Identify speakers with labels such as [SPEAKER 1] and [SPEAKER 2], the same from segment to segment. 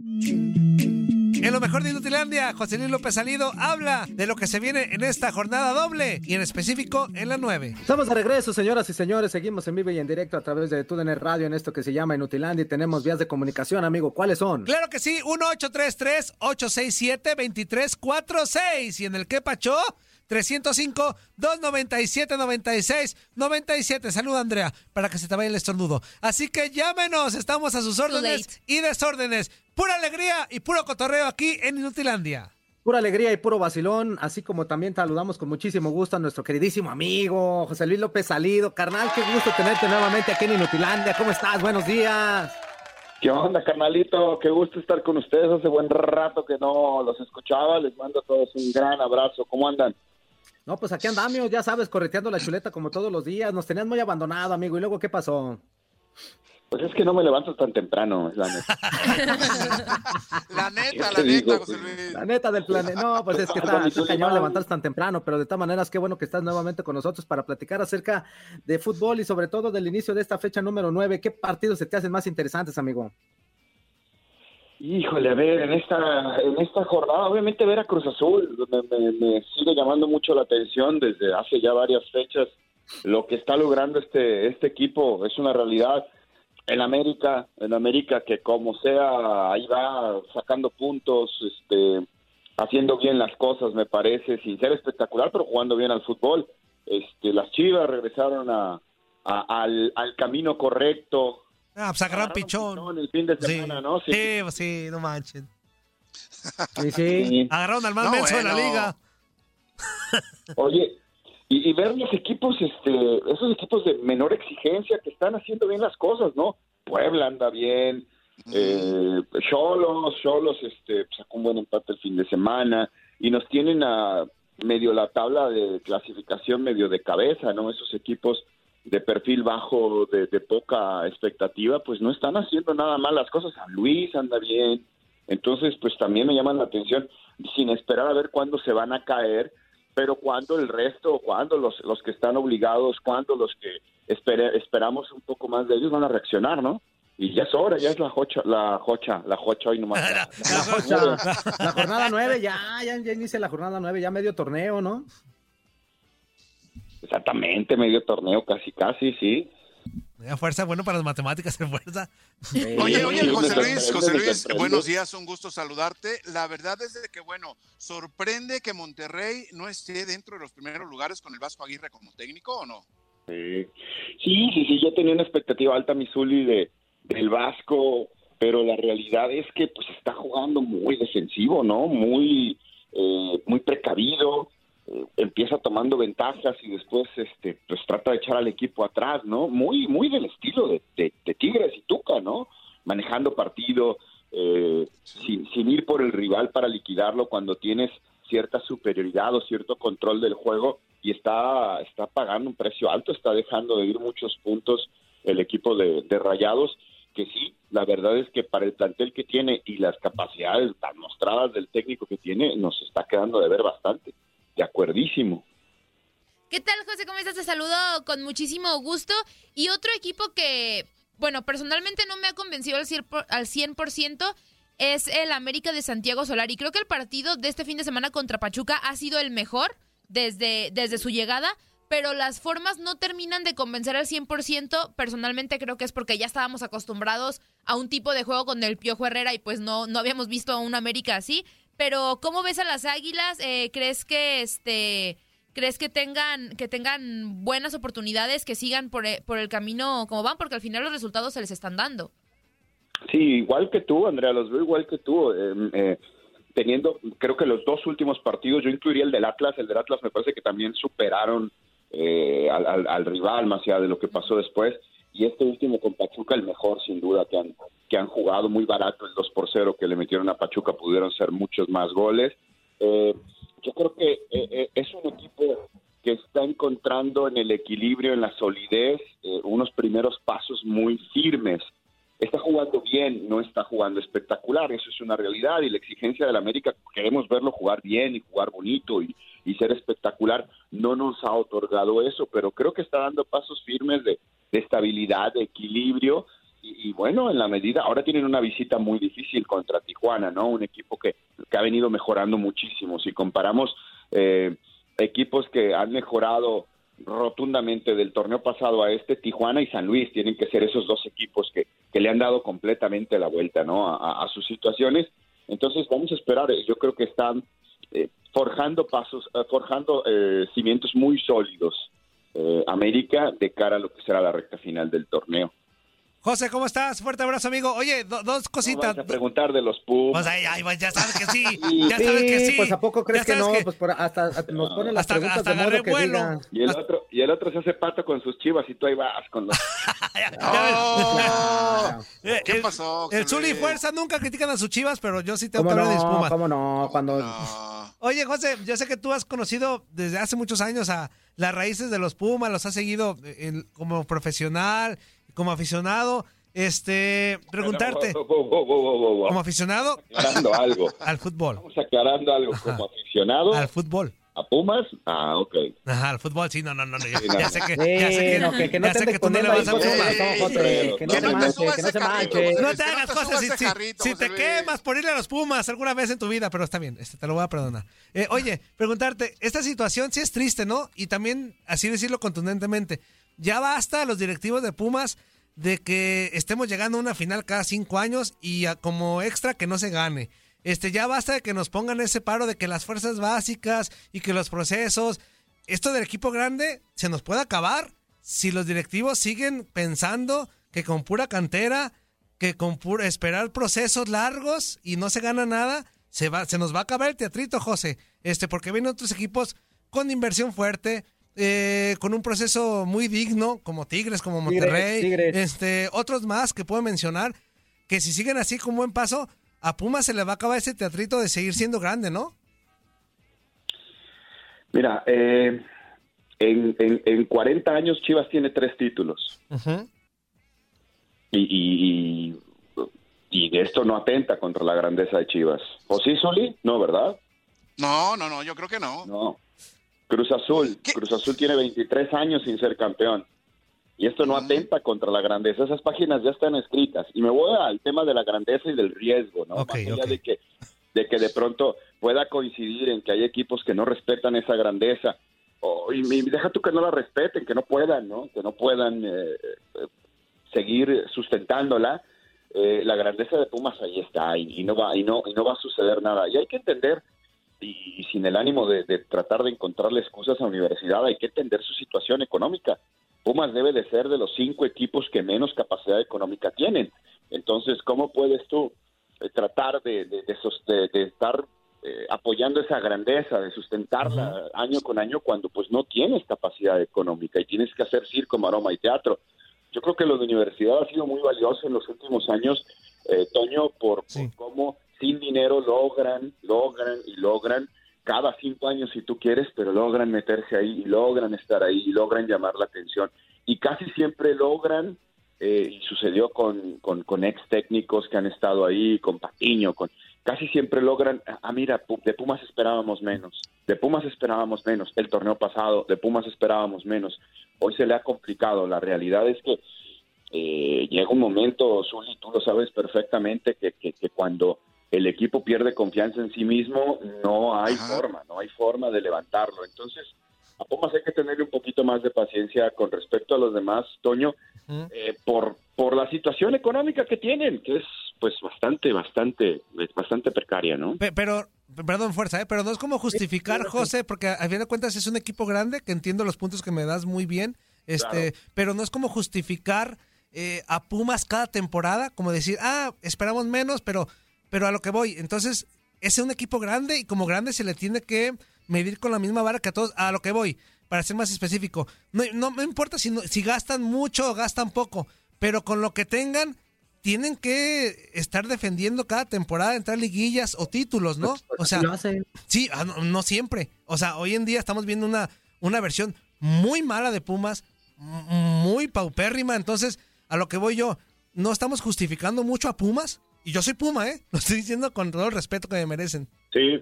[SPEAKER 1] En lo mejor de Inutilandia, José Luis López Salido habla de lo que se viene en esta jornada doble y en específico en la 9.
[SPEAKER 2] Estamos de regreso, señoras y señores. Seguimos en vivo y en directo a través de TUDN Radio en esto que se llama Inutilandia y tenemos vías de comunicación, amigo. ¿Cuáles son?
[SPEAKER 1] Claro que sí, 1833-867-2346 y en el que pacho 305-297-96-97. Saluda, Andrea, para que se te vaya el estornudo. Así que llámenos, estamos a sus órdenes y desórdenes. Pura alegría y puro cotorreo aquí en Inutilandia.
[SPEAKER 2] Pura alegría y puro vacilón, así como también saludamos con muchísimo gusto a nuestro queridísimo amigo José Luis López Salido. Carnal, qué gusto tenerte nuevamente aquí en Inutilandia. ¿Cómo estás? Buenos días.
[SPEAKER 3] ¿Qué onda, carnalito? Qué gusto estar con ustedes. Hace buen rato que no los escuchaba. Les mando a todos un gran abrazo. ¿Cómo andan?
[SPEAKER 2] No, pues aquí andamos, ya sabes, correteando la chuleta como todos los días. Nos tenías muy abandonado, amigo. ¿Y luego qué pasó?
[SPEAKER 3] Pues es que no me levanto tan temprano, la neta.
[SPEAKER 4] la neta, la neta, José
[SPEAKER 2] Luis. La neta del planeta. No, pues es que está, está cañón levantarse tan temprano, pero de todas maneras, qué bueno que estás nuevamente con nosotros para platicar acerca de fútbol y sobre todo del inicio de esta fecha número 9. ¿Qué partidos se te hacen más interesantes, amigo?
[SPEAKER 3] Híjole, a ver, en esta, en esta jornada, obviamente ver a Cruz Azul, me, me, sigue llamando mucho la atención desde hace ya varias fechas. Lo que está logrando este, este equipo es una realidad. En América, en América que como sea, ahí va sacando puntos, este, haciendo bien las cosas, me parece, sin ser espectacular, pero jugando bien al fútbol. Este, las Chivas regresaron a, al, al camino correcto,
[SPEAKER 1] Ah, pues agarraron pichón.
[SPEAKER 3] el fin de semana, ¿no?
[SPEAKER 1] Sí, sí, pues sí, no manchen.
[SPEAKER 2] Sí, sí.
[SPEAKER 1] Agarraron al más menso de la liga.
[SPEAKER 3] Oye, y, ver los equipos, este, esos equipos de menor exigencia que están haciendo bien las cosas, ¿no? Puebla anda bien, eh, Cholos, Cholos, este, sacó un buen empate el fin de semana y nos tienen a medio la tabla de clasificación medio de cabeza, ¿no? Esos equipos de perfil bajo, de, poca expectativa, pues no están haciendo nada mal las cosas. San Luis anda bien. Entonces, pues también me llaman la atención, sin esperar a ver cuándo se van a caer, pero cuándo el resto, cuándo los, los que están obligados, cuándo los que esperamos un poco más de ellos van a reaccionar, ¿no? Y ya es hora, ya es la jocha, la jocha, la jocha hoy nomás.
[SPEAKER 2] La, la, la jornada nueve, ya, ya, ya inicia la jornada nueve, ya medio torneo, ¿no?
[SPEAKER 3] Exactamente, medio torneo, casi, casi, sí.
[SPEAKER 1] A fuerza, bueno para las matemáticas, de fuerza.
[SPEAKER 4] Oye, oye, José Luis, José Luis, buenos días, un gusto saludarte. La verdad es de que, bueno, sorprende que Monterrey no esté dentro de los primeros lugares con el Vasco Aguirre como técnico, ¿o no?
[SPEAKER 3] Sí, sí, sí, yo tenía una expectativa alta, Misuli, de, del Vasco, pero la realidad es que pues está jugando muy defensivo, ¿no? Muy, eh, muy precavido empieza tomando ventajas y después este pues trata de echar al equipo atrás, ¿no? Muy muy del estilo de, de, Tigres y Tuca, ¿no? Manejando partido eh, sin, sin ir por el rival para liquidarlo cuando tienes cierta superioridad o cierto control del juego y está está pagando un precio alto, está dejando de ir muchos puntos el equipo de, de Rayados que sí, la verdad es que para el plantel que tiene y las capacidades tan mostradas del técnico que tiene, nos está quedando de ver bastante. De acuerdísimo.
[SPEAKER 5] ¿Qué tal, José? ¿Cómo estás? Te saludo con muchísimo gusto. Y otro equipo que, bueno, personalmente no me ha convencido al 100%, es el América de Santiago Solar. Y creo que el partido de este fin de semana contra Pachuca ha sido el mejor desde, desde su llegada, pero las formas no terminan de convencer al 100%. Personalmente creo que es porque ya estábamos acostumbrados a un tipo de juego con el Piojo Herrera y pues no, no habíamos visto a un América así pero ¿cómo ves a las Águilas? Eh, ¿Crees que este crees que tengan que tengan buenas oportunidades, que sigan por, e, por el camino como van, porque al final los resultados se les están dando?
[SPEAKER 3] Sí, igual que tú, Andrea, los veo igual que tú. Em, eh, teniendo, creo que los dos últimos partidos, yo incluiría el del Atlas, el del Atlas me parece que también superaron eh, al, rival, más allá de lo que pasó después y este último con Pachuca el mejor sin duda que han, que han jugado muy barato el 2 por 0 que le metieron a Pachuca, pudieron ser muchos más goles. Eh, yo creo que eh, eh, es un equipo que está encontrando en el equilibrio, en la solidez, unos primeros pasos muy firmes. Está jugando bien, no está jugando espectacular, eso es una realidad y la exigencia del América, queremos verlo jugar bien y jugar bonito y, y ser espectacular, no nos ha otorgado eso, pero creo que está dando pasos firmes de, de estabilidad, de equilibrio. Y, bueno, en la medida, ahora tienen una visita muy difícil contra Tijuana, ¿no? Un equipo que, que ha venido mejorando muchísimo. Si comparamos eh, equipos que han mejorado rotundamente del torneo pasado a este, Tijuana y San Luis tienen que ser esos dos equipos que, que le han dado completamente la vuelta, ¿no? A, sus situaciones. Entonces vamos a esperar. Yo creo que están eh, forjando pasos, eh, forjando cimientos muy sólidos eh, América de cara a lo que será la recta final del torneo.
[SPEAKER 1] José, ¿cómo estás? Fuerte abrazo, amigo. Oye, dos cositas.
[SPEAKER 3] No a preguntar de los Pumas.
[SPEAKER 1] Pues ahí, ahí, pues ya sabes que sí. ya sabes que sí.
[SPEAKER 2] Pues ¿a poco crees que no? Pues por, hasta, nos ponen las preguntas de modo que vuelo.
[SPEAKER 3] Y el, otro, y el otro se hace pato con sus chivas y tú ahí vas con los...
[SPEAKER 4] ¿Qué pasó?
[SPEAKER 1] El Zuli Fuerza nunca critican a sus chivas, pero yo sí tengo que hablar
[SPEAKER 2] no?
[SPEAKER 1] de Pumas.
[SPEAKER 2] ¿Cómo no? Cuando...
[SPEAKER 1] Oye, José, yo sé que tú has conocido desde hace muchos años a las raíces de los Pumas, los has seguido como profesional, como aficionado. Este, preguntarte, como aficionado,
[SPEAKER 3] aclarando algo.
[SPEAKER 1] al fútbol.
[SPEAKER 3] Vamos aclarando algo, como aficionado.
[SPEAKER 1] Al fútbol.
[SPEAKER 3] ¿A Pumas? Ah, ok.
[SPEAKER 1] Ajá, al fútbol, sí, no, no, no, ya, ya sé que, ya sé que, no, que, que no tú no le vas a Pumas.
[SPEAKER 2] Que no se manche, que no se manche.
[SPEAKER 1] No te hagas cosas, si, si te quemas por irle a los Pumas alguna vez en tu vida, pero está bien, este, te lo voy a perdonar. Eh, oye, preguntarte, esta situación sí es triste, ¿no? Y también, así decirlo contundentemente, ya basta a los directivos de Pumas de que estemos llegando a una final cada cinco años y como extra que no se gane. Este, ya basta de que nos pongan ese paro de que las fuerzas básicas y que los procesos, esto del equipo grande se nos puede acabar si los directivos siguen pensando que con pura cantera, que con pura esperar procesos largos y no se gana nada, se va, se nos va a acabar el teatrito, José. Este, porque vienen otros equipos con inversión fuerte, eh, con un proceso muy digno, como Tigres, como Monterrey, este, otros más que puedo mencionar, que si siguen así con buen paso, a Puma se le va a acabar ese teatrito de seguir siendo grande, ¿no?
[SPEAKER 3] Mira, eh, en, en, 40 años Chivas tiene tres títulos. y, y, de esto no atenta contra la grandeza de Chivas. ¿O sí, Soli? No, ¿verdad?
[SPEAKER 4] No, no, no, yo creo que no.
[SPEAKER 3] No. Cruz Azul. Cruz Azul tiene 23 años sin ser campeón. Y esto no atenta contra la grandeza. Esas páginas ya están escritas. Y me voy al tema de la grandeza y del riesgo, ¿no? Más allá de que de que de pronto pueda coincidir en que hay equipos que no respetan esa grandeza. y, deja tú que no la respeten, que no puedan, ¿no? Que no puedan eh, eh, seguir sustentándola. Eh, la grandeza de Pumas ahí está y, no va y no y no va a suceder nada. Y hay que entender y, sin el ánimo de, de, tratar de encontrarle excusas a la universidad, hay que entender su situación económica. Pumas debe de ser de los cinco equipos que menos capacidad económica tienen. Entonces, ¿cómo puedes tú eh, tratar de, de, estar eh, apoyando esa grandeza, de sustentarla año con año cuando pues no tienes capacidad económica y tienes que hacer circo, maroma y teatro? Yo creo que lo de universidad ha sido muy valioso en los últimos años, eh, Toño, por, por cómo sin dinero logran, logran y logran cada cinco años si tú quieres, pero logran meterse ahí y logran estar ahí y logran llamar la atención. Y casi siempre logran, eh, y sucedió con, con, ex técnicos que han estado ahí, con Patiño, con, casi siempre logran, ah, mira, de Pumas esperábamos menos, de Pumas esperábamos menos, el torneo pasado, de Pumas esperábamos menos, hoy se le ha complicado, la realidad es que eh, llega un momento, Zuli, tú lo sabes perfectamente, que, que, que cuando el equipo pierde confianza en sí mismo, no hay forma, no hay forma de levantarlo. Entonces, a Pumas hay que tenerle un poquito más de paciencia con respecto a los demás, Toño, eh, por, por la situación económica que tienen, que es pues bastante, bastante, bastante precaria, ¿no?
[SPEAKER 1] Pero, perdón, fuerza, ¿eh? pero no es como justificar, José, porque a fin de cuentas es un equipo grande, que entiendo los puntos que me das muy bien, este, pero no es como justificar eh, a Pumas cada temporada, como decir, ah, esperamos menos, pero pero a lo que voy, entonces, ese es un equipo grande y como grande se le tiene que medir con la misma vara que a todos. A lo que voy, para ser más específico, no, no me importa si, si gastan mucho o gastan poco, pero con lo que tengan, tienen que estar defendiendo cada temporada, entrar liguillas o títulos, ¿no?
[SPEAKER 2] Pues,
[SPEAKER 1] o sea, sí, ah, no, siempre. O sea, hoy en día estamos viendo una, una versión muy mala de Pumas, muy paupérrima. Entonces, a lo que voy yo, no estamos justificando mucho a Pumas. Y yo soy Puma, ¿eh? Lo estoy diciendo con todo el respeto que me merecen.
[SPEAKER 3] Sí,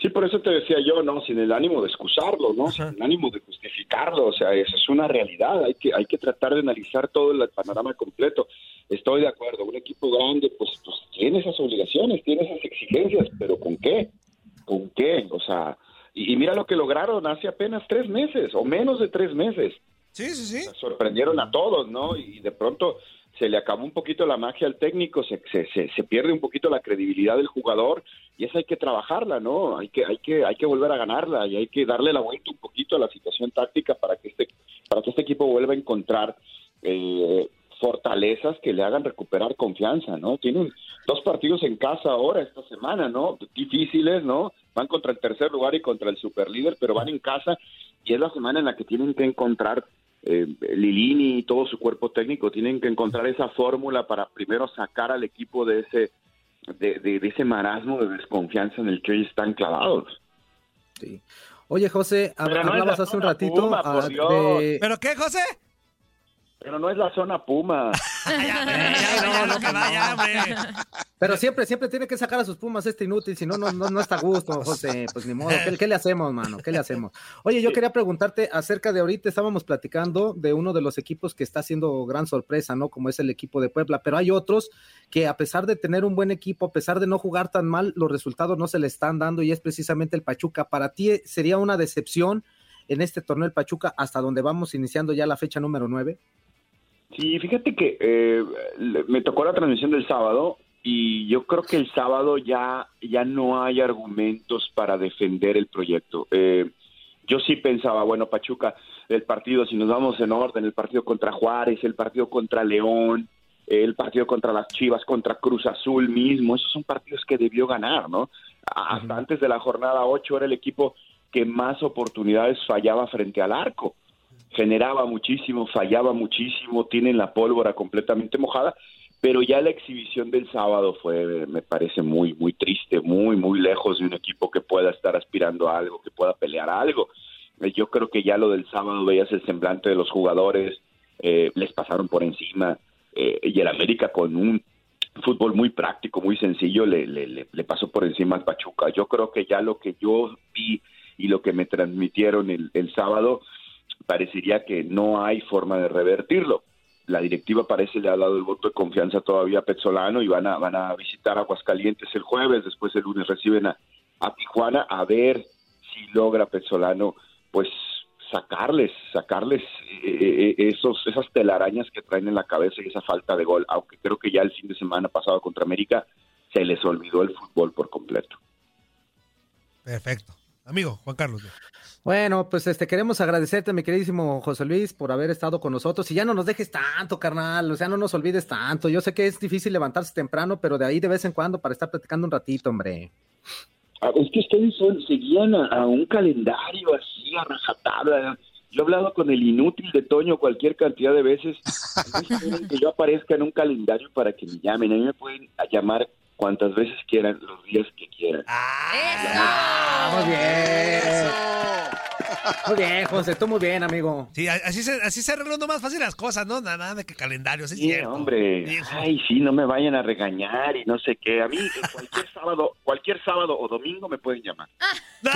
[SPEAKER 3] Sí, por eso te decía yo, ¿no? Sin el ánimo de excusarlo, ¿no? Sin el ánimo de justificarlo, o sea, eso es una realidad, hay que, hay que tratar de analizar todo el panorama completo. Estoy de acuerdo, un equipo grande, pues, pues tiene esas obligaciones, tiene esas exigencias, pero ¿con qué? ¿Con qué? O sea, y, mira lo que lograron hace apenas tres meses, o menos de tres meses.
[SPEAKER 1] Sí, sí, sí.
[SPEAKER 3] sorprendieron a todos, ¿no? Y de pronto se le acabó un poquito la magia al técnico, se, se, se, pierde un poquito la credibilidad del jugador y esa hay que trabajarla, ¿no? Hay que, hay que, hay que volver a ganarla y hay que darle la vuelta un poquito a la situación táctica para que este, para que este equipo vuelva a encontrar eh, fortalezas que le hagan recuperar confianza, ¿no? Tienen dos partidos en casa ahora esta semana, ¿no? Difíciles, ¿no? Van contra el tercer lugar y contra el superlíder, pero van en casa y es la semana en la que tienen que encontrar eh, Lilini y todo su cuerpo técnico tienen que encontrar esa fórmula para primero sacar al equipo de ese de, ese marasmo de desconfianza en el que ellos están clavados.
[SPEAKER 2] Sí. Oye, José, hablabas hace un ratito.
[SPEAKER 1] Ah, ¿Pero qué, José?
[SPEAKER 3] Pero no es la zona Puma.
[SPEAKER 2] Pero siempre, siempre tiene que sacar a sus Pumas este inútil, si no, no, no, está a gusto, José. Pues ni modo. ¿Qué, le hacemos, mano? ¿Qué le hacemos? Oye, yo quería preguntarte acerca de ahorita, estábamos platicando de uno de los equipos que está haciendo gran sorpresa, ¿no? Como es el equipo de Puebla, pero hay otros que a pesar de tener un buen equipo, a pesar de no jugar tan mal, los resultados no se le están dando y es precisamente el Pachuca. Para ti sería una decepción en este torneo el Pachuca hasta donde vamos iniciando ya la fecha número 9?
[SPEAKER 3] Sí, fíjate que eh, me tocó la transmisión del sábado y yo creo que el sábado ya, ya no hay argumentos para defender el proyecto. Eh, yo sí pensaba, bueno, Pachuca, el partido, si nos vamos en orden, el partido contra Juárez, el partido contra León, el partido contra las Chivas, contra Cruz Azul mismo, esos son partidos que debió ganar, ¿no? Hasta antes de la jornada 8 era el equipo que más oportunidades fallaba frente al arco generaba muchísimo, fallaba muchísimo, tienen la pólvora completamente mojada, pero ya la exhibición del sábado fue, me parece, muy, muy triste, muy, muy lejos de un equipo que pueda estar aspirando a algo, que pueda pelear a algo. Eh, yo creo que ya lo del sábado veías el semblante de los jugadores, eh, les pasaron por encima, eh, y el América con un fútbol muy práctico, muy sencillo, le, le, le, pasó por encima al Pachuca. Yo creo que ya lo que yo vi y lo que me transmitieron el, el sábado, parecería que no hay forma de revertirlo. La directiva parece le ha dado el voto de confianza todavía a Petzolano y van a, van a visitar Aguascalientes el jueves, después el lunes reciben a, Tijuana a ver si logra Petzolano pues sacarles, sacarles eh, eh, esos, esas telarañas que traen en la cabeza y esa falta de gol, aunque creo que ya el fin de semana pasado contra América se les olvidó el fútbol por completo.
[SPEAKER 1] Perfecto. Amigo, Juan Carlos.
[SPEAKER 2] Bueno, pues este queremos agradecerte, mi queridísimo José Luis, por haber estado con nosotros. Y ya no nos dejes tanto, carnal, o sea, no nos olvides tanto. Yo sé que es difícil levantarse temprano, pero de ahí de vez en cuando para estar platicando un ratito, hombre.
[SPEAKER 3] Ah, es que ustedes seguían a, un calendario así, a rajatabla. Yo he hablado con el inútil de Toño cualquier cantidad de veces. que yo aparezca en un calendario para que me llamen. A mí me pueden llamar cuantas veces quieran, los días que quieran.
[SPEAKER 2] ¡Ah! Muy bien. Muy bien, José, tú muy bien, amigo.
[SPEAKER 1] Sí, así se, así se arreglando más fácil las cosas, ¿no? Nada, de que calendarios, es sí,
[SPEAKER 3] hombre. Ay, sí, no me vayan a regañar y no sé qué. A mí, cualquier sábado, cualquier sábado o domingo me pueden llamar.
[SPEAKER 1] No,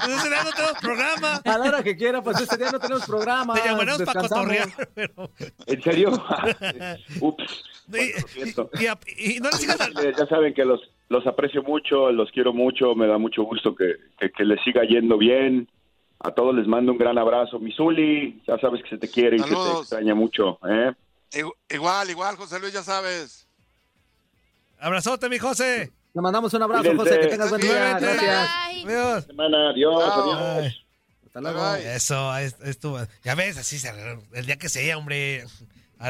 [SPEAKER 1] pues ese día no tenemos programa.
[SPEAKER 2] A la hora que quiera, pues ese día no tenemos programa.
[SPEAKER 1] Te llamaremos para cotorrear, pero...
[SPEAKER 3] ¿En serio? Ups. Y, Ya saben que los, los aprecio mucho, los quiero mucho, me da mucho gusto que, que, les siga yendo bien. A todos les mando un gran abrazo. Misuli, ya sabes que se te quiere y se te extraña mucho. ¿eh?
[SPEAKER 4] Igual, igual, José Luis, ya sabes.
[SPEAKER 1] Abrazote, mi José.
[SPEAKER 2] Le mandamos un abrazo, José. Que tengas buen día. Gracias.
[SPEAKER 3] Adiós. Semana, adiós. adiós.
[SPEAKER 1] Hasta luego. Eso, estuvo. Ya ves, así se, el día que se hombre.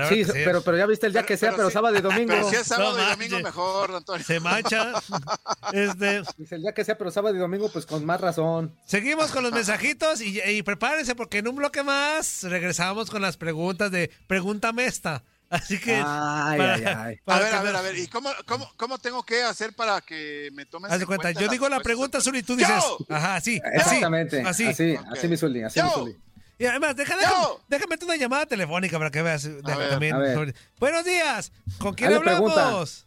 [SPEAKER 2] Sí, pero, pero ya viste el día que sea, pero, sábado y domingo.
[SPEAKER 4] Pero si es sábado y domingo mejor, Antonio.
[SPEAKER 1] Se mancha. este...
[SPEAKER 2] Dice el día que sea, pero sábado y domingo, pues con más razón.
[SPEAKER 1] Seguimos con los mensajitos y, y prepárense porque en un bloque más regresamos con las preguntas de Pregúntame esta. Así que.
[SPEAKER 2] Ay, ay, ay.
[SPEAKER 4] a ver, a ver, a ver. ¿Y cómo, cómo, cómo tengo que hacer para que me tomes
[SPEAKER 1] Haz de cuenta, yo digo la pregunta, Zuli, y tú dices. Ajá, sí.
[SPEAKER 2] Exactamente. Así. Así, así, así mi Zuli, así mi Zuli.
[SPEAKER 1] Y además, déjame, déjame una llamada telefónica para que veas. también. Buenos días. ¿Con quién hablamos?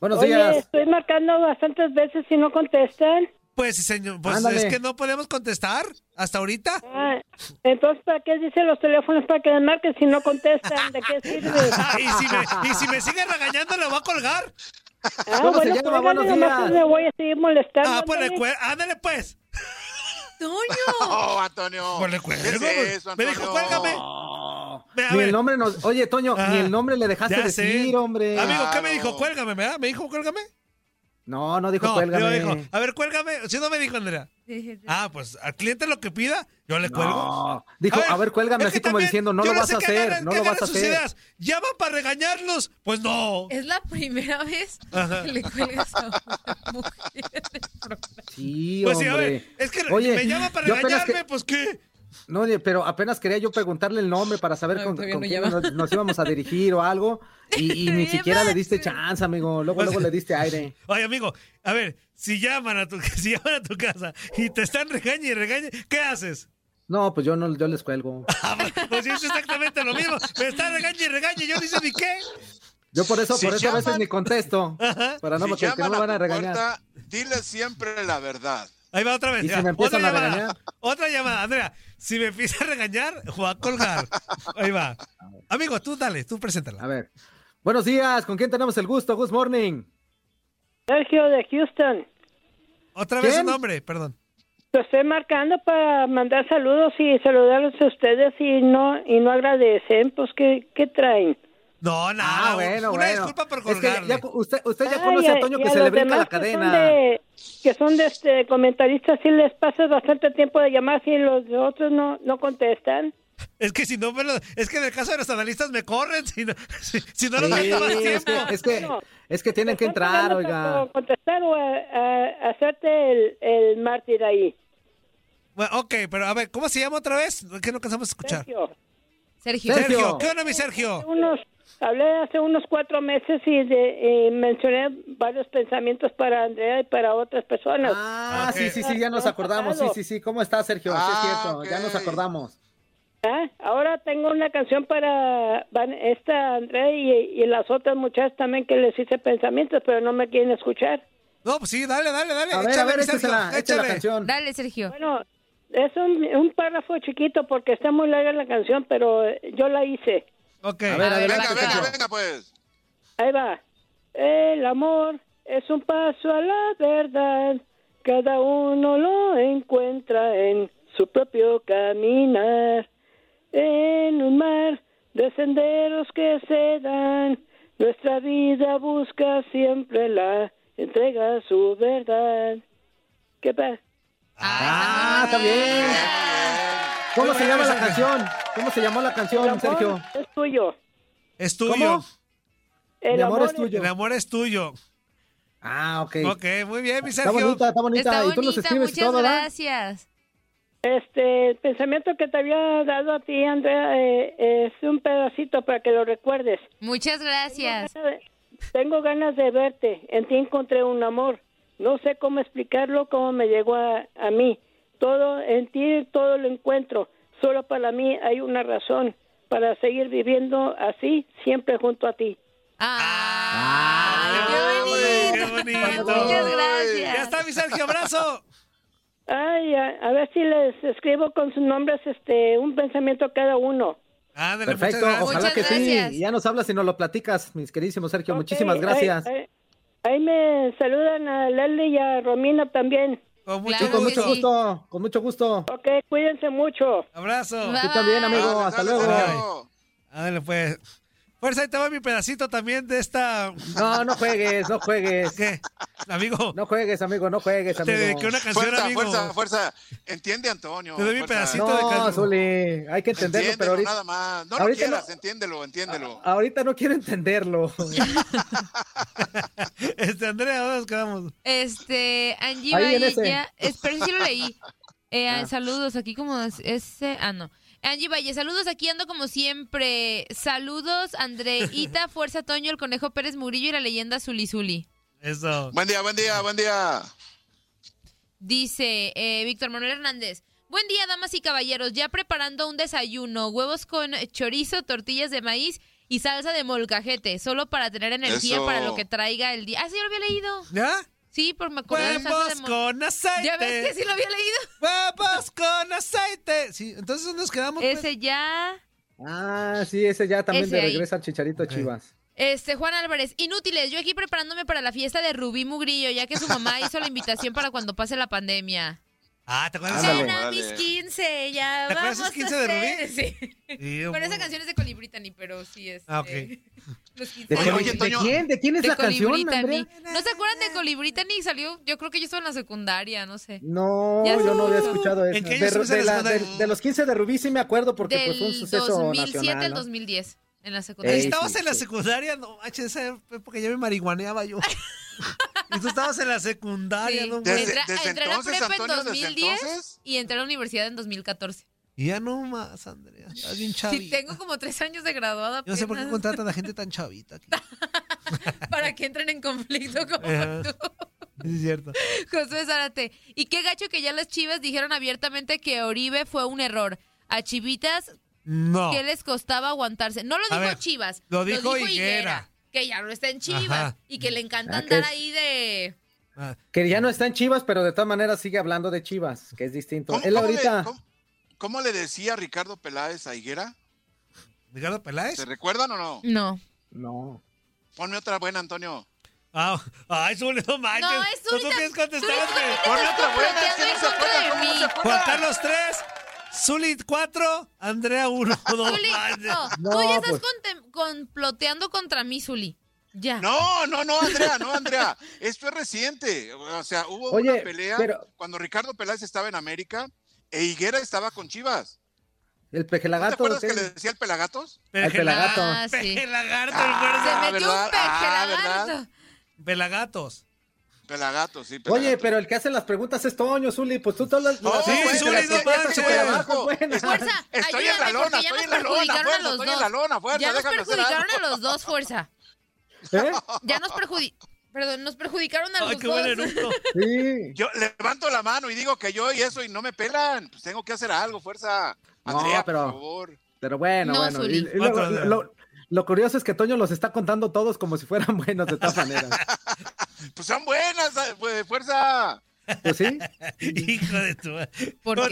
[SPEAKER 2] Buenos días.
[SPEAKER 6] Estoy marcando bastantes veces y no contestan.
[SPEAKER 1] Pues, señor, pues es que no podemos contestar hasta ahorita.
[SPEAKER 6] Ah, entonces, ¿para qué dicen los teléfonos para que me marquen si no contestan? ¿De qué sirve?
[SPEAKER 1] ¿Y, si me, y si me sigue regañando, ¿le voy a colgar?
[SPEAKER 6] Ah, ¿Cómo bueno, se llama? Buenos días. me voy a seguir molestando.
[SPEAKER 1] Ah, pues, ándale, pues.
[SPEAKER 5] Antonio.
[SPEAKER 4] No, Antonio.
[SPEAKER 1] Pues le cuelgo. Me dijo, cuélgame.
[SPEAKER 2] Ni el nombre nos... Oye, Toño, ni el nombre le dejaste decir, hombre.
[SPEAKER 1] Amigo, ¿qué me dijo? Cuélgame, ¿verdad? ¿Me dijo cuélgame?
[SPEAKER 2] No, no dijo cuélgame. Dijo,
[SPEAKER 1] a ver, cuélgame. Si no me dijo, Andrea. Ah, pues al cliente lo que pida, yo le cuelgo. No.
[SPEAKER 2] Dijo, a ver, cuélgame así como diciendo, no lo vas a hacer, no lo vas a hacer. Ideas.
[SPEAKER 1] ¿Llaman para regañarlos? Pues no.
[SPEAKER 5] Es la primera vez que le cuelgas a una mujer
[SPEAKER 2] Sí, pues hombre. Sí, a ver,
[SPEAKER 1] es que Oye, me llama para regañarme, pues ¿qué?
[SPEAKER 2] No, pero apenas quería yo preguntarle el nombre para saber con, quién nos, íbamos a dirigir o algo. Y, ni siquiera le diste chance, amigo. Luego, luego le diste aire.
[SPEAKER 1] Oye, amigo, a ver, si llaman a tu, si llaman a tu casa y te están regañando y regañando, ¿qué haces?
[SPEAKER 2] No, pues yo no, yo les cuelgo.
[SPEAKER 1] Ah, pues es exactamente lo mismo. Me están regañando y regañando y yo no sé ni qué.
[SPEAKER 2] Yo por eso, por eso a veces ni contesto. Para no, si que no me van a regañar. Puerta,
[SPEAKER 4] dile siempre la verdad.
[SPEAKER 1] Ahí va otra vez.
[SPEAKER 2] ¿Y si me
[SPEAKER 1] otra
[SPEAKER 2] llamada, regañar?
[SPEAKER 1] Otra llamada, Andrea. Si me empieza a regañar, voy a colgar. Ahí va. Amigo, tú dale, tú preséntala.
[SPEAKER 2] A ver. Buenos días, ¿con quién tenemos el gusto? Good morning.
[SPEAKER 6] Sergio de Houston.
[SPEAKER 1] Otra vez su nombre, perdón.
[SPEAKER 6] Lo estoy marcando para mandar saludos y saludarlos a ustedes y no y no agradecen, pues ¿qué, qué traen?
[SPEAKER 1] No, nada. Ah, bueno, una disculpa por colgarle.
[SPEAKER 2] usted, usted ya conoce a Toño que se le brinca la cadena.
[SPEAKER 6] Que son de, este, comentaristas, sí les pasa bastante tiempo de llamar y los otros no, no contestan.
[SPEAKER 1] Es que si no es que en el caso de los analistas me corren, si no, si, no los sí, más tiempo.
[SPEAKER 2] Es que, es que, tienen que entrar, oiga.
[SPEAKER 6] contestar o hacerte el, el mártir ahí.
[SPEAKER 1] Bueno, ok, pero a ver, ¿cómo se llama otra vez? ¿Qué no alcanzamos a escuchar?
[SPEAKER 6] Sergio.
[SPEAKER 5] Sergio.
[SPEAKER 1] Sergio. ¿Qué onda, mi Sergio?
[SPEAKER 6] Unos Hablé hace unos cuatro meses y de, eh, mencioné varios pensamientos para Andrea y para otras personas.
[SPEAKER 2] Ah, sí, sí, sí, ya nos acordamos. Sí, sí, sí. ¿Cómo está, Sergio? sí, es ah, cierto, ya nos acordamos.
[SPEAKER 6] Ah, ahora tengo una canción para esta Andrea y, las otras muchachas también que les hice pensamientos, pero no me quieren escuchar.
[SPEAKER 1] No, pues sí, dale, dale, dale.
[SPEAKER 2] A ver, a ver, Sergio, la, la canción.
[SPEAKER 5] Dale, Sergio.
[SPEAKER 6] Bueno, es un, un párrafo chiquito porque está muy larga la canción, pero yo la hice.
[SPEAKER 1] Ok.
[SPEAKER 4] A ver, venga, venga, venga, pues.
[SPEAKER 6] Ahí va. El amor es un paso a la verdad. Cada uno lo encuentra en su propio caminar. En un mar de senderos que se dan, nuestra vida busca siempre la entrega su verdad. ¿Qué pasa?
[SPEAKER 2] Ah, está bien. ¿Cómo se llama la canción? ¿Cómo se llamó la canción, Sergio?
[SPEAKER 6] Es tuyo.
[SPEAKER 1] Es tuyo.
[SPEAKER 2] El amor, es tuyo.
[SPEAKER 1] El amor es tuyo.
[SPEAKER 2] Ah, ok.
[SPEAKER 1] Ok, muy bien, mi Sergio.
[SPEAKER 2] Está bonita, está bonita. y tú nos escribes
[SPEAKER 5] muchas
[SPEAKER 2] todo,
[SPEAKER 5] gracias.
[SPEAKER 6] Este, el pensamiento que te había dado a ti, Andrea, eh, es un pedacito para que lo recuerdes.
[SPEAKER 5] Muchas gracias.
[SPEAKER 6] Tengo ganas de, verte. En ti encontré un amor. No sé cómo explicarlo, cómo me llegó a, a mí. Todo en ti, todo lo encuentro. Solo para mí hay una razón para seguir viviendo así, siempre junto a ti.
[SPEAKER 5] ¡Ah! ¡Qué bonito! Muchas gracias.
[SPEAKER 1] Ya está mi Sergio, abrazo.
[SPEAKER 6] Ay, a, ver si les escribo con sus nombres este un pensamiento a cada uno.
[SPEAKER 2] Perfecto, ojalá que sí. Ya nos hablas y nos lo platicas, mis queridísimos Sergio. Muchísimas gracias.
[SPEAKER 6] Ahí, me saludan a Lali y a Romina también.
[SPEAKER 2] Con mucho, gusto, con mucho gusto.
[SPEAKER 6] Ok, cuídense mucho.
[SPEAKER 1] Abrazo.
[SPEAKER 2] Tú también, amigo. Hasta luego.
[SPEAKER 1] Ándale, pues. Fuerza, ahí te va mi pedacito también de esta.
[SPEAKER 2] No, no juegues, no juegues.
[SPEAKER 1] ¿Qué? Amigo.
[SPEAKER 2] No juegues, amigo, no juegues, amigo. Te
[SPEAKER 1] dediqué una canción,
[SPEAKER 4] fuerza,
[SPEAKER 1] amigo.
[SPEAKER 4] Fuerza, fuerza. Entiende, Antonio.
[SPEAKER 1] Te doy mi pedacito
[SPEAKER 2] no,
[SPEAKER 1] de canción.
[SPEAKER 2] Zuli, hay que entenderlo, pero ahorita.
[SPEAKER 4] nada más. No lo quieras, no... entiéndelo, entiéndelo.
[SPEAKER 2] ahorita no quiero entenderlo.
[SPEAKER 1] este, Andrea, ¿dónde nos quedamos?
[SPEAKER 5] Este, Angie Valle, espero si lo leí. Eh, ah. Saludos, aquí como ese. Ah, no. Angie Valle, saludos, aquí ando como siempre. Saludos, Andreita, Fuerza Toño, el Conejo Pérez Murillo y la leyenda Zuli Zuli.
[SPEAKER 1] Eso.
[SPEAKER 4] Buen día, buen día, buen día.
[SPEAKER 5] Dice eh, Víctor Manuel Hernández. Buen día, damas y caballeros. Ya preparando un desayuno. Huevos con chorizo, tortillas de maíz y salsa de molcajete. Solo para tener energía para lo que traiga el día. Ah, sí, yo lo había leído.
[SPEAKER 1] ¿Ya?
[SPEAKER 5] Sí, por me acuerdo
[SPEAKER 1] Huevos con aceite.
[SPEAKER 5] ¿Ya ves que sí lo había leído?
[SPEAKER 1] Huevos con aceite. Sí, entonces ¿dónde nos quedamos?
[SPEAKER 5] Ese pues? ya.
[SPEAKER 2] Ah, sí, ese ya también ese de regresa al Chicharito okay. Chivas.
[SPEAKER 5] Este, Juan Álvarez, inútiles, yo aquí preparándome para la fiesta de Rubí Mugrillo, ya que su mamá hizo la invitación para cuando pase la pandemia.
[SPEAKER 1] Ah, ¿te acuerdas?
[SPEAKER 5] Cena mis 15, ya
[SPEAKER 1] ¿Te acuerdas
[SPEAKER 5] vamos
[SPEAKER 1] 15
[SPEAKER 5] a
[SPEAKER 1] de
[SPEAKER 5] Rubí?
[SPEAKER 1] Sí.
[SPEAKER 5] sí bueno, esa canción es de Colibritani, pero sí es.
[SPEAKER 1] Ah, ok.
[SPEAKER 5] Los 15.
[SPEAKER 2] ¿De,
[SPEAKER 4] Oye, oye, Toño.
[SPEAKER 2] ¿De quién? ¿De quién es
[SPEAKER 5] de
[SPEAKER 2] la canción, Andrea?
[SPEAKER 5] ¿No se acuerdan de Colibritani? Salió, yo creo que yo estaba en la secundaria, no sé.
[SPEAKER 2] No,
[SPEAKER 5] Ya
[SPEAKER 2] yo no había escuchado eso.
[SPEAKER 1] ¿En qué
[SPEAKER 2] de, de
[SPEAKER 1] la
[SPEAKER 2] de- los 15 de Rubí sí me acuerdo porque
[SPEAKER 5] Del
[SPEAKER 2] fue un suceso
[SPEAKER 5] 2007
[SPEAKER 2] nacional.
[SPEAKER 5] al
[SPEAKER 2] ¿no?
[SPEAKER 5] 2010, en la secundaria.
[SPEAKER 1] Estabas
[SPEAKER 2] sí,
[SPEAKER 1] en la
[SPEAKER 2] sí.
[SPEAKER 1] secundaria, no manches, esa época ya me marihuaneaba yo. y tú estabas en la secundaria,
[SPEAKER 5] Sí.
[SPEAKER 1] no
[SPEAKER 4] Desde-
[SPEAKER 5] Entré,
[SPEAKER 4] desde
[SPEAKER 5] entré a la prepa
[SPEAKER 4] Antonio,
[SPEAKER 5] en
[SPEAKER 4] desde
[SPEAKER 5] 2010
[SPEAKER 4] entonces.
[SPEAKER 5] y entré a la universidad en 2014.
[SPEAKER 1] Y ya no más, Andrea. Estás bien chavita.
[SPEAKER 5] Sí, tengo como tres años de graduada.
[SPEAKER 1] Yo no sé por qué
[SPEAKER 5] apenas.
[SPEAKER 1] contratan a gente tan chavita aquí.
[SPEAKER 5] Para que entren en conflicto como
[SPEAKER 1] Ajá.
[SPEAKER 5] tú.
[SPEAKER 1] Es cierto.
[SPEAKER 5] José Zárate. Y qué gacho que ya las chivas dijeron abiertamente que Oribe fue un error. A Chivitas,
[SPEAKER 1] No.
[SPEAKER 5] ¿qué les costaba aguantarse? No lo dijo
[SPEAKER 1] ver,
[SPEAKER 5] Chivas.
[SPEAKER 1] lo dijo Higuera.
[SPEAKER 5] Que ya no está en Chivas.
[SPEAKER 1] Ajá.
[SPEAKER 5] Y que le encanta
[SPEAKER 2] Ah,
[SPEAKER 5] andar
[SPEAKER 2] es-
[SPEAKER 5] ahí de.
[SPEAKER 1] Ah,
[SPEAKER 2] Que ya no está en Chivas, pero de todas maneras sigue hablando de Chivas, que es distinto.
[SPEAKER 4] ¿Cómo,
[SPEAKER 2] Él
[SPEAKER 4] cómo
[SPEAKER 2] ahorita...
[SPEAKER 4] le, cómo- cómo le decía Ricardo Peláez a Higuera?
[SPEAKER 1] ¿Ricardo Peláez?
[SPEAKER 4] ¿Se recuerdan o no?
[SPEAKER 5] No.
[SPEAKER 2] No.
[SPEAKER 4] Ponme otra buena, Antonio.
[SPEAKER 1] Ah, ay, Zuli, no manches.
[SPEAKER 5] No, es
[SPEAKER 1] ¿Tú
[SPEAKER 5] Zuli.
[SPEAKER 1] quieres contestar?
[SPEAKER 5] Zuli,
[SPEAKER 1] güey?
[SPEAKER 5] Zuli,
[SPEAKER 4] Ponme otra buena, es que no se cómo.
[SPEAKER 1] Juan Carlos 3, Zuli 4, Andrea 1. No,
[SPEAKER 5] Zuli, no,
[SPEAKER 2] No,
[SPEAKER 5] tú ya estás
[SPEAKER 2] pues.
[SPEAKER 5] comploteando contra mí, Zuli. Ya.
[SPEAKER 4] No, no, no, Andrea, no, Andrea. Esto es reciente. O sea, hubo
[SPEAKER 2] Oye,
[SPEAKER 4] una pelea
[SPEAKER 2] pero-
[SPEAKER 4] cuando Ricardo Peláez estaba en América e Higuera estaba con Chivas.
[SPEAKER 2] El
[SPEAKER 4] ¿No te
[SPEAKER 2] pejelagato.
[SPEAKER 4] acuerdas que le decía el Pelagatos?
[SPEAKER 2] Al pelagato.
[SPEAKER 5] Ah, sí.
[SPEAKER 1] Pelagato,
[SPEAKER 4] Ah,
[SPEAKER 1] el
[SPEAKER 5] Se metió
[SPEAKER 4] ¿verdad?
[SPEAKER 5] un
[SPEAKER 4] Ah. ¿verdad?
[SPEAKER 1] Pelagatos.
[SPEAKER 4] Pelagatos, sí.
[SPEAKER 2] Oye,
[SPEAKER 4] Pelagatos.
[SPEAKER 2] pero el que hace las preguntas es Toño, Zuli. Pues tú todas las.
[SPEAKER 4] No,
[SPEAKER 2] las
[SPEAKER 1] sí, Zuli, no manches.
[SPEAKER 5] Fuerza,
[SPEAKER 4] Estoy en la lona, estoy en la lona, fuerza, estoy en la lona, fuerza,
[SPEAKER 5] ya nos perjudicaron a los dos, fuerza.
[SPEAKER 2] ¿Eh?
[SPEAKER 5] Ya nos perjudicaron. Perdón, nos perjudicaron a
[SPEAKER 1] Ay,
[SPEAKER 5] los dos.
[SPEAKER 2] Sí.
[SPEAKER 4] Yo levanto la mano y digo que yo y eso y no me pelan. Pues tengo que hacer algo, fuerza.
[SPEAKER 2] No,
[SPEAKER 4] Andrea,
[SPEAKER 2] pero-
[SPEAKER 4] por favor.
[SPEAKER 2] Pero bueno,
[SPEAKER 5] No,
[SPEAKER 2] bueno. Y- y luego, lo, lo- curioso es que Toño los está contando todos como si fueran buenos de todas maneras.
[SPEAKER 4] Pues son buenas, pues, fuerza.
[SPEAKER 2] Pues sí.
[SPEAKER 1] Hijo de tu Pero,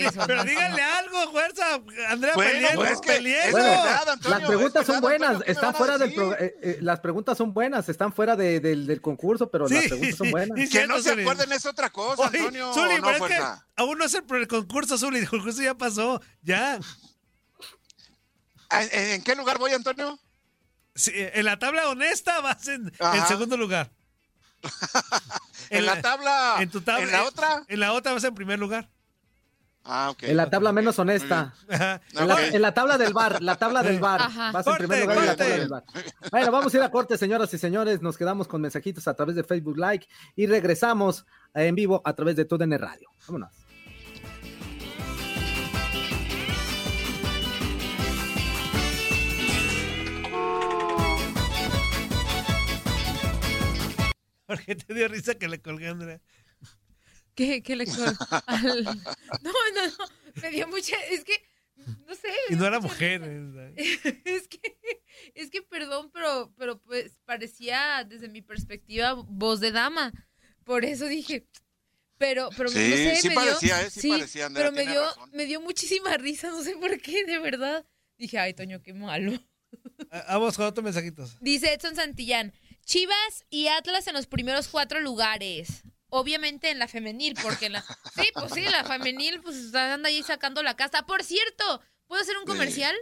[SPEAKER 1] díganle algo, fuerza. Andrea,
[SPEAKER 4] Bueno, pues es que-
[SPEAKER 1] peleemos.
[SPEAKER 4] es
[SPEAKER 2] Bueno,
[SPEAKER 4] verdad, Antonio,
[SPEAKER 2] las preguntas
[SPEAKER 4] es
[SPEAKER 2] son
[SPEAKER 4] verdad,
[SPEAKER 2] buenas,
[SPEAKER 4] Antonio, ¿qué me
[SPEAKER 2] están fuera del pro- eh, eh, las preguntas son buenas, están fuera de- del, del concurso, pero las preguntas son buenas.
[SPEAKER 1] sí.
[SPEAKER 4] Que no se
[SPEAKER 1] Zuli.
[SPEAKER 4] acuerden es otra cosa,
[SPEAKER 1] Oye,
[SPEAKER 4] Antonio.
[SPEAKER 1] Zuli,
[SPEAKER 4] no,
[SPEAKER 1] pero es que aún no es el, concurso, Zuli. El concurso ya pasó. Ya.
[SPEAKER 4] ¿En, en qué lugar voy, Antonio?
[SPEAKER 1] Sí, en la tabla honesta vas en, segundo lugar.
[SPEAKER 4] En, la, tabla.
[SPEAKER 1] En tu tabla.
[SPEAKER 4] ¿En la otra?
[SPEAKER 1] En la otra vas en primer lugar.
[SPEAKER 4] Ah, ok.
[SPEAKER 2] En la tabla menos honesta. En la, en la tabla del bar, la tabla del bar.
[SPEAKER 5] Ajá.
[SPEAKER 2] Vas en primer lugar en la tabla del bar. Bueno, vamos a ir a corte, señoras y señores. Nos quedamos con mensajitos a través de Facebook Like y regresamos en vivo a través de TUDN Radio. Vámonos.
[SPEAKER 1] ¿Por qué te dio risa que le colgué, Andrea?
[SPEAKER 5] ¿Qué, qué le col- al- No, no, no. Me dio mucha. Es que. No sé.
[SPEAKER 1] Y no era mujer.
[SPEAKER 5] risa. Es que. Es que, perdón, pero, pero pues parecía, desde mi perspectiva, voz de dama. Por eso dije. Pero, pero
[SPEAKER 4] Sí,
[SPEAKER 5] no sé,
[SPEAKER 4] sí
[SPEAKER 5] me
[SPEAKER 4] parecía,
[SPEAKER 5] dio,
[SPEAKER 4] ¿eh? Sí parecía, Andrea,
[SPEAKER 5] pero me dio,
[SPEAKER 4] razón.
[SPEAKER 5] me dio muchísima risa, no sé por qué, de verdad. Dije, ay, Toño, qué malo.
[SPEAKER 1] Vamos con otros mensajitos.
[SPEAKER 5] Dice Edson Santillán, Chivas y Atlas en los primeros cuatro lugares. Obviamente en la femenil, porque en la... Sí, pues sí, la femenil pues anda ahí sacando la casa. Por cierto, ¿puedo hacer un comercial?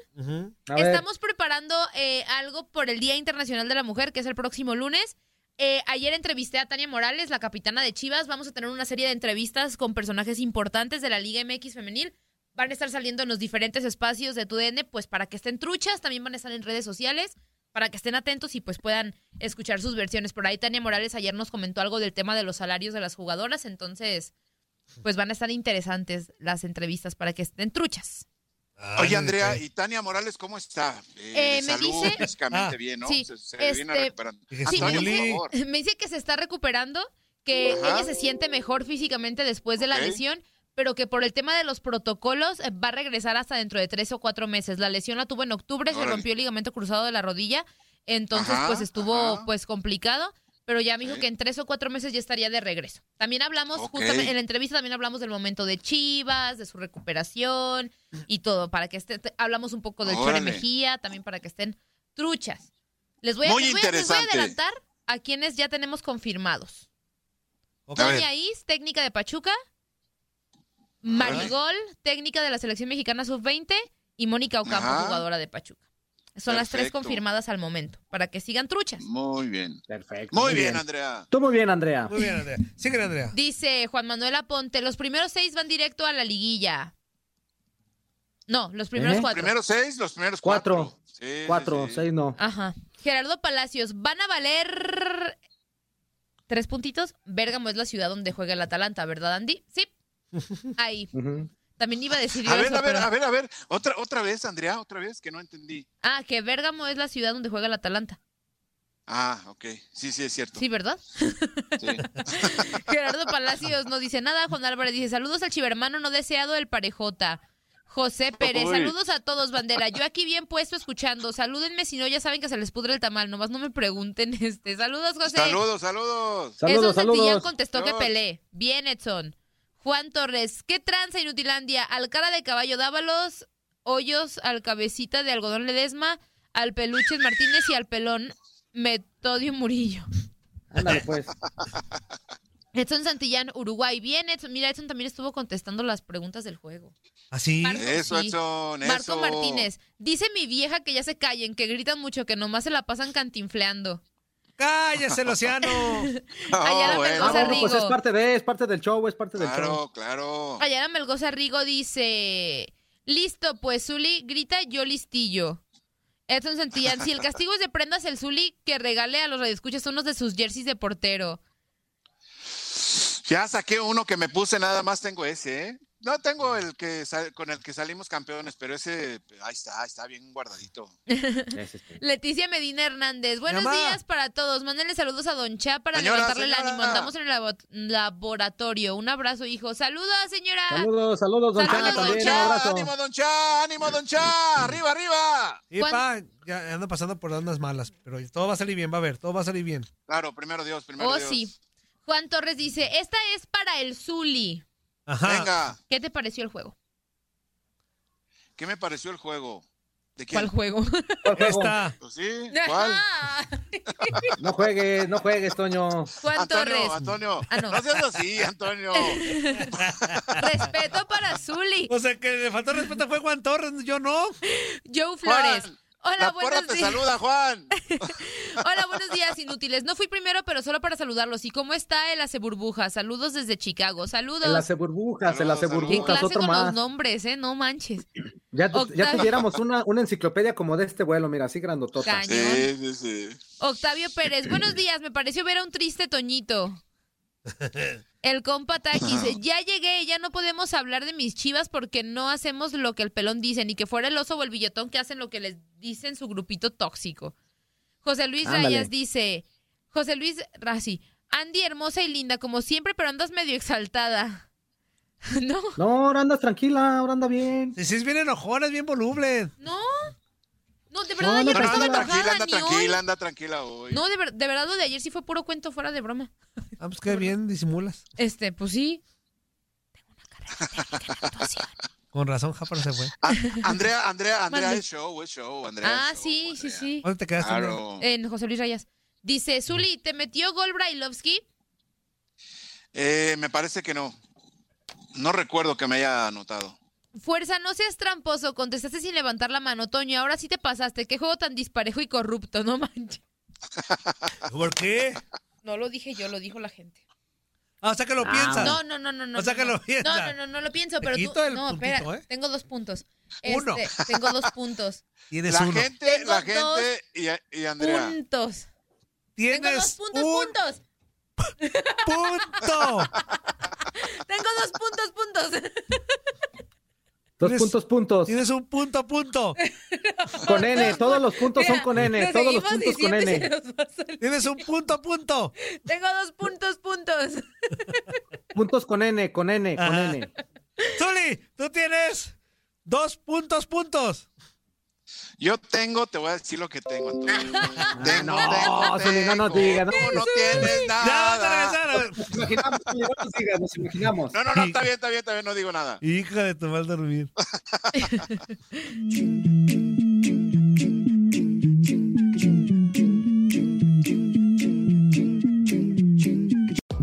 [SPEAKER 5] Estamos preparando eh, algo por el Día Internacional de la Mujer, que es el próximo lunes. Eh, ayer entrevisté a Tania Morales, la capitana de Chivas. Vamos a tener una serie de entrevistas con personajes importantes de la Liga MX femenil. Van a estar saliendo en los diferentes espacios de TUDN, pues para que estén truchas. También van a estar en redes sociales para que estén atentos y pues puedan escuchar sus versiones. Por ahí Tania Morales ayer nos comentó algo del tema de los salarios de las jugadoras, entonces pues van a estar interesantes las entrevistas para que estén truchas.
[SPEAKER 4] Oye, Andrea, ¿y Tania Morales cómo está?
[SPEAKER 5] Eh, me dice...
[SPEAKER 4] Físicamente ah, bien, ¿no?
[SPEAKER 5] Sí, se, viene este, recuperando. Sí, me, dice, me, dice, que se está recuperando, que ella se siente mejor físicamente después de la lesión pero que por el tema de los protocolos eh, va a regresar hasta dentro de tres o cuatro meses. La lesión la tuvo en octubre, se rompió el ligamento cruzado de la rodilla, entonces pues estuvo pues complicado, pero ya me dijo que en tres o cuatro meses ya estaría de regreso. También hablamos, justamente en la entrevista también hablamos del momento de Chivas, de su recuperación y todo, para que esté, hablamos un poco del Chore Mejía, también para que estén truchas. Les voy, a, les voy, a, adelantar a quienes ya tenemos confirmados. Doña Is, técnica de Pachuca, Marigol, técnica de la selección mexicana sub-20, y Mónica Ocampo, jugadora de Pachuca. Son las tres confirmadas al momento, para que sigan truchas.
[SPEAKER 4] Muy bien.
[SPEAKER 2] Perfecto.
[SPEAKER 4] Muy, bien, Andrea.
[SPEAKER 2] Tú muy bien, Andrea.
[SPEAKER 1] Muy bien, Andrea. Sigue, Andrea.
[SPEAKER 5] Dice Juan Manuel Aponte, los primeros seis van directo a la liguilla. No, los primeros ¿Eh? cuatro.
[SPEAKER 4] Los primeros seis, los primeros cuatro.
[SPEAKER 2] Cuatro, seis no.
[SPEAKER 5] Ajá. Gerardo Palacios, van a valer tres puntitos. Bérgamo es la ciudad donde juega el Atalanta, ¿verdad, Andy? Sí. Ahí. También iba a decir.
[SPEAKER 4] A ver, a ver, a ver, a ver. Otra, otra vez, Andrea, otra vez, que no entendí.
[SPEAKER 5] Ah, que Bérgamo es la ciudad donde juega el Atalanta.
[SPEAKER 4] Ah, ok. Sí, sí, es cierto.
[SPEAKER 5] Sí, ¿verdad? Sí. Gerardo Palacios no dice nada. Juan Álvarez dice: Saludos al chivermano no deseado, el parejota. José Pérez, saludos a todos, bandera. Yo aquí bien puesto escuchando. Salúdenme si no, ya saben que se les pudre el tamal. Nomás no me pregunten este. Saludos, José.
[SPEAKER 4] Saludos, saludos.
[SPEAKER 2] Saludos, saludos.
[SPEAKER 5] contestó que pelé. Bien, Edson. Juan Torres, ¿qué tranza Inutilandia? Al cara de caballo, dábalos hoyos al cabecita de algodón Ledesma, al peluches Martínez y al pelón Metodio Murillo.
[SPEAKER 2] Ándale, pues.
[SPEAKER 5] Edson Santillán, Uruguay. Bien, Edson. Mira, Edson también estuvo contestando las preguntas del juego.
[SPEAKER 1] ¿Así?
[SPEAKER 4] ¿Ah, eso, Edson,
[SPEAKER 5] Marco Martínez. Dice mi vieja que ya se callen, que gritan mucho, que nomás se la pasan cantinfleando.
[SPEAKER 1] ¡Cállese, el océano!
[SPEAKER 5] Ayala Melgoza Rigo.
[SPEAKER 2] Pues es parte de, es parte del show, es parte del show.
[SPEAKER 4] Claro, claro.
[SPEAKER 5] Ayala Melgoza Rigo dice: Listo, pues Zuli grita yo listillo. Edson Santillán, si el castigo es de prendas, el Zuli que regale a los radioescuchas unos de sus jerseys de portero.
[SPEAKER 4] Ya saqué uno que me puse, nada más tengo ese, ¿eh? No tengo el que con el que salimos campeones, pero ese ahí está, está bien guardadito.
[SPEAKER 5] Leticia Medina Hernández, buenos días para todos. Mándenle saludos a Don Cha para levantarle el ánimo. Andamos en el laboratorio. Un abrazo, hijo. Saludos, señora.
[SPEAKER 2] Saludos, saludos, Don Cha. También,
[SPEAKER 4] ánimo, Don Cha, ánimo, Don Cha. Arriba, arriba.
[SPEAKER 1] Y pa, ya ando pasando por ondas malas, pero todo va a salir bien, va a ver, todo va a salir bien.
[SPEAKER 4] Claro, primero Dios, primero
[SPEAKER 5] oh,
[SPEAKER 4] Dios.
[SPEAKER 5] sí. Juan Torres dice, esta es para el Zuli.
[SPEAKER 4] Venga.
[SPEAKER 5] ¿Qué te pareció el juego?
[SPEAKER 4] ¿Qué me pareció el juego?
[SPEAKER 5] ¿De ¿Cuál juego?
[SPEAKER 2] ¿Cuál Está.
[SPEAKER 4] Pues sí, ¿cuál?
[SPEAKER 2] no juegues, no juegues, Toño.
[SPEAKER 5] Juan
[SPEAKER 4] Antonio,
[SPEAKER 5] Torres.
[SPEAKER 4] Antonio, ah, no. no seas así, Antonio.
[SPEAKER 5] respeto para Zuli.
[SPEAKER 1] O sea, que le faltó respeto fue Juan Torres, yo no.
[SPEAKER 5] Joe Flores. Hola, buenos
[SPEAKER 4] días. saluda, Juan.
[SPEAKER 5] Hola, buenos días, inútiles. No fui primero, pero solo para saludarlos. ¿Y cómo está el Hace Burbujas? Saludos desde Chicago. Saludos.
[SPEAKER 2] El Hace Burbujas, el Hace Burbujas,
[SPEAKER 5] otro
[SPEAKER 2] con
[SPEAKER 5] más. los nombres, ¿eh? No manches.
[SPEAKER 2] Ya, ya tuviéramos una, una enciclopedia como de este vuelo, mira, así grandotota.
[SPEAKER 4] Sí, sí, sí.
[SPEAKER 5] Octavio Pérez, buenos días. Me pareció ver a un triste Toñito. El compa Taki dice, ya llegué, ya no podemos hablar de mis chivas porque no hacemos lo que el pelón dice, ni que fuera el oso o el billetón que hacen lo que les dicen su grupito tóxico. José Luis Rayas dice, José Luis Razi, Andy hermosa y linda como siempre, pero andas medio exaltada. no.
[SPEAKER 2] No, ahora andas tranquila, ahora anda bien.
[SPEAKER 1] Si es bien enojona, es bien voluble.
[SPEAKER 5] No. No, de verdad, ayer no,
[SPEAKER 4] no, anda tranquila,
[SPEAKER 5] anda
[SPEAKER 4] tranquila, anda tranquila hoy.
[SPEAKER 5] No, de, de, verdad, lo de ayer sí fue puro cuento fuera de broma.
[SPEAKER 1] Ah, pues qué bien disimulas.
[SPEAKER 5] Este, pues sí. Tengo una carrera técnica en actuación.
[SPEAKER 1] Con razón, Japón se fue.
[SPEAKER 4] Ah, Andrea, Andrea, Andrea, es show, es show, Andrea.
[SPEAKER 5] Ah, sí, sí, sí.
[SPEAKER 1] ¿Dónde te quedaste?
[SPEAKER 4] Claro.
[SPEAKER 5] En José Luis Rayas. Dice, Zuli, ¿te metió gol Brailovsky?
[SPEAKER 4] Eh, me parece que no. No recuerdo que me haya anotado.
[SPEAKER 5] Fuerza, no seas tramposo, contestaste sin levantar la mano, Toño. Ahora sí te pasaste. Qué juego tan disparejo y corrupto, no manches.
[SPEAKER 1] ¿Por qué?
[SPEAKER 5] No lo dije yo, lo dijo la gente.
[SPEAKER 1] Ah, o sea que lo
[SPEAKER 2] Ah,
[SPEAKER 1] piensas.
[SPEAKER 5] No, no, no, no, no.
[SPEAKER 1] O sea que
[SPEAKER 5] no.
[SPEAKER 1] lo piensas.
[SPEAKER 5] No, no, no, no lo pienso, pero tú.
[SPEAKER 1] quito el
[SPEAKER 5] No,
[SPEAKER 1] puntito,
[SPEAKER 5] espera,
[SPEAKER 1] ¿eh?
[SPEAKER 5] tengo dos puntos.
[SPEAKER 1] Uno.
[SPEAKER 5] Este, tengo dos puntos.
[SPEAKER 1] Tienes
[SPEAKER 4] La
[SPEAKER 1] uno.
[SPEAKER 4] gente,
[SPEAKER 5] Tengo
[SPEAKER 4] la gente y, y Andrea.
[SPEAKER 5] Puntos.
[SPEAKER 1] Tienes
[SPEAKER 5] Tengo dos puntos,
[SPEAKER 1] un
[SPEAKER 5] puntos.
[SPEAKER 1] punto.
[SPEAKER 5] Tengo dos puntos, puntos.
[SPEAKER 2] Dos
[SPEAKER 1] Tienes-
[SPEAKER 2] puntos, puntos.
[SPEAKER 1] Tienes un punto, punto.
[SPEAKER 2] Con N, todos los puntos son con N, todos los puntos con N.
[SPEAKER 1] Tienes un punto, punto.
[SPEAKER 5] Tengo dos puntos, puntos.
[SPEAKER 2] Puntos con N, con N, con
[SPEAKER 1] Ajá.
[SPEAKER 2] N.
[SPEAKER 1] Zuli, tú tienes dos puntos, puntos.
[SPEAKER 4] Yo tengo, te voy a decir lo que tengo. Antonio. Tengo,
[SPEAKER 2] no,
[SPEAKER 4] tengo,
[SPEAKER 2] Zuli, no nos
[SPEAKER 4] tengo.
[SPEAKER 2] digas, no.
[SPEAKER 4] No tienes
[SPEAKER 1] Ya vas a
[SPEAKER 4] nada.
[SPEAKER 1] regresar.
[SPEAKER 2] Nos imaginamos, nos digas, nos imaginamos.
[SPEAKER 4] No, no, no, está bien, está bien, está bien, no digo nada.
[SPEAKER 1] Hija de tu mal dormir.